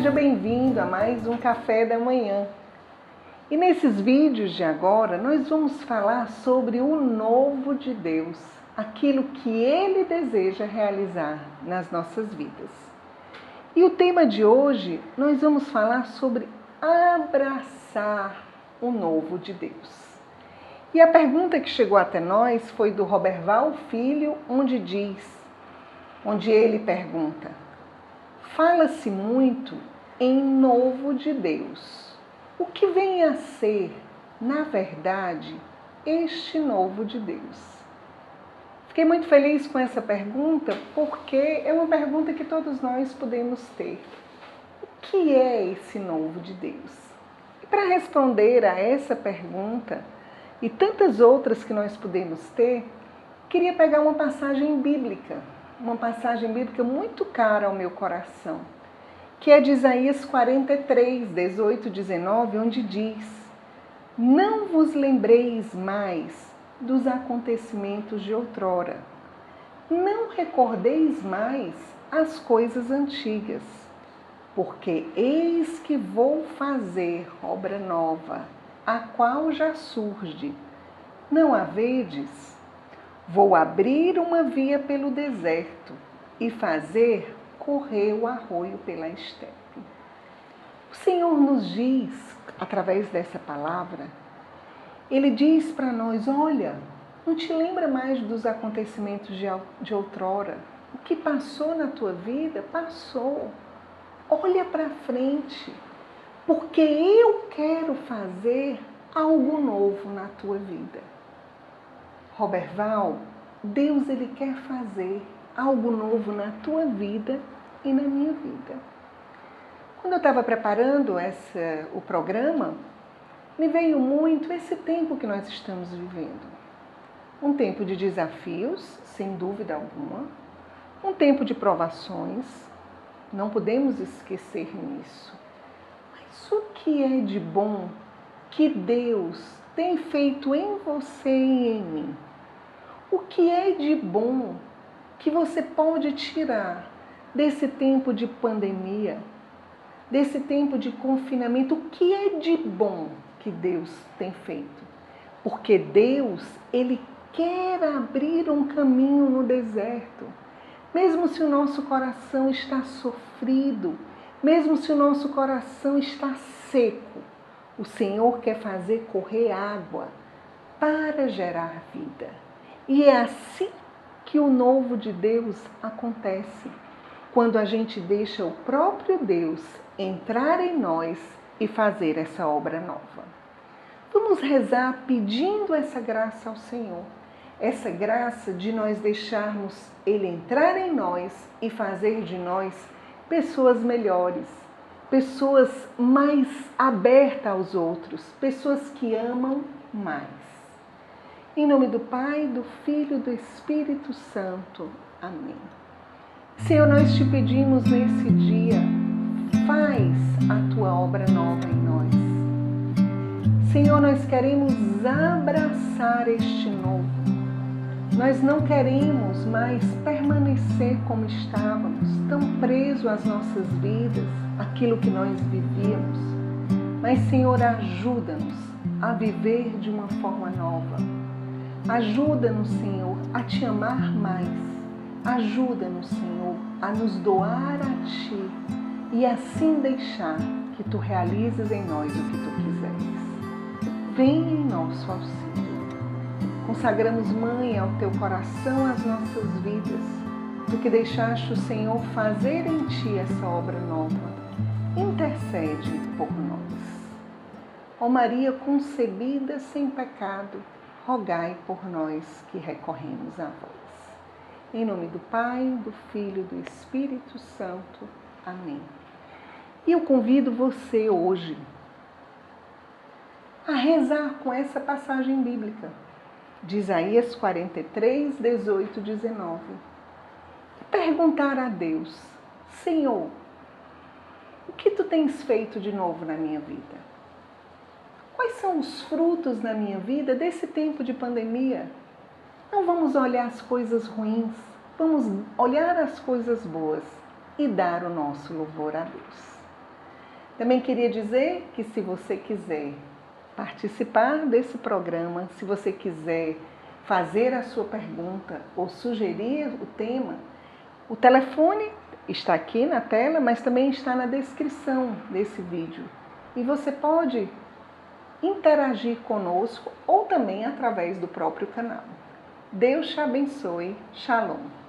Seja bem-vindo a mais um Café da Manhã. E nesses vídeos de agora, nós vamos falar sobre o novo de Deus, aquilo que Ele deseja realizar nas nossas vidas. E o tema de hoje, nós vamos falar sobre abraçar o novo de Deus. E a pergunta que chegou até nós foi do Roberval Filho, onde diz, onde ele pergunta: Fala-se muito em novo de Deus. O que vem a ser, na verdade, este novo de Deus? Fiquei muito feliz com essa pergunta porque é uma pergunta que todos nós podemos ter. O que é esse novo de Deus? E para responder a essa pergunta, e tantas outras que nós podemos ter, queria pegar uma passagem bíblica, uma passagem bíblica muito cara ao meu coração, que é de Isaías 43, 18, 19, onde diz: Não vos lembreis mais dos acontecimentos de outrora, não recordeis mais as coisas antigas, porque eis que vou fazer obra nova a qual já surge. Não a vedes? Vou abrir uma via pelo deserto e fazer correr o arroio pela estepe. O Senhor nos diz, através dessa palavra, Ele diz para nós: olha, não te lembra mais dos acontecimentos de outrora. O que passou na tua vida, passou. Olha para frente porque eu quero fazer algo novo na tua vida. Roberval, Deus ele quer fazer algo novo na tua vida e na minha vida. Quando eu estava preparando essa, o programa, me veio muito esse tempo que nós estamos vivendo. Um tempo de desafios, sem dúvida alguma, um tempo de provações, não podemos esquecer nisso isso que é de bom que Deus tem feito em você e em mim? O que é de bom que você pode tirar desse tempo de pandemia, desse tempo de confinamento? O que é de bom que Deus tem feito? Porque Deus, Ele quer abrir um caminho no deserto. Mesmo se o nosso coração está sofrido, mesmo se o nosso coração está seco, o Senhor quer fazer correr água para gerar vida. E é assim que o novo de Deus acontece, quando a gente deixa o próprio Deus entrar em nós e fazer essa obra nova. Vamos rezar pedindo essa graça ao Senhor, essa graça de nós deixarmos Ele entrar em nós e fazer de nós pessoas melhores, pessoas mais abertas aos outros, pessoas que amam mais. Em nome do Pai, do Filho e do Espírito Santo. Amém. Senhor, nós te pedimos nesse dia, faz a tua obra nova em nós. Senhor, nós queremos abraçar este novo nós não queremos mais permanecer como estávamos, tão presos às nossas vidas, aquilo que nós vivíamos. Mas, Senhor, ajuda-nos a viver de uma forma nova. Ajuda-nos, Senhor, a te amar mais. Ajuda-nos, Senhor, a nos doar a Ti e assim deixar que Tu realizes em nós o que Tu quiseres. Vem em nosso auxílio. Consagramos, Mãe, ao teu coração as nossas vidas, do que deixaste o Senhor fazer em ti essa obra nova. Intercede por nós. Ó Maria concebida sem pecado, rogai por nós que recorremos a vós. Em nome do Pai, do Filho e do Espírito Santo. Amém. E eu convido você hoje a rezar com essa passagem bíblica de Isaías 43, 18, 19. E perguntar a Deus: Senhor, o que tu tens feito de novo na minha vida? Quais são os frutos na minha vida desse tempo de pandemia? Não vamos olhar as coisas ruins, vamos olhar as coisas boas e dar o nosso louvor a Deus. Também queria dizer que se você quiser participar desse programa, se você quiser fazer a sua pergunta ou sugerir o tema, o telefone está aqui na tela, mas também está na descrição desse vídeo. E você pode interagir conosco ou também através do próprio canal. Deus te abençoe. Shalom.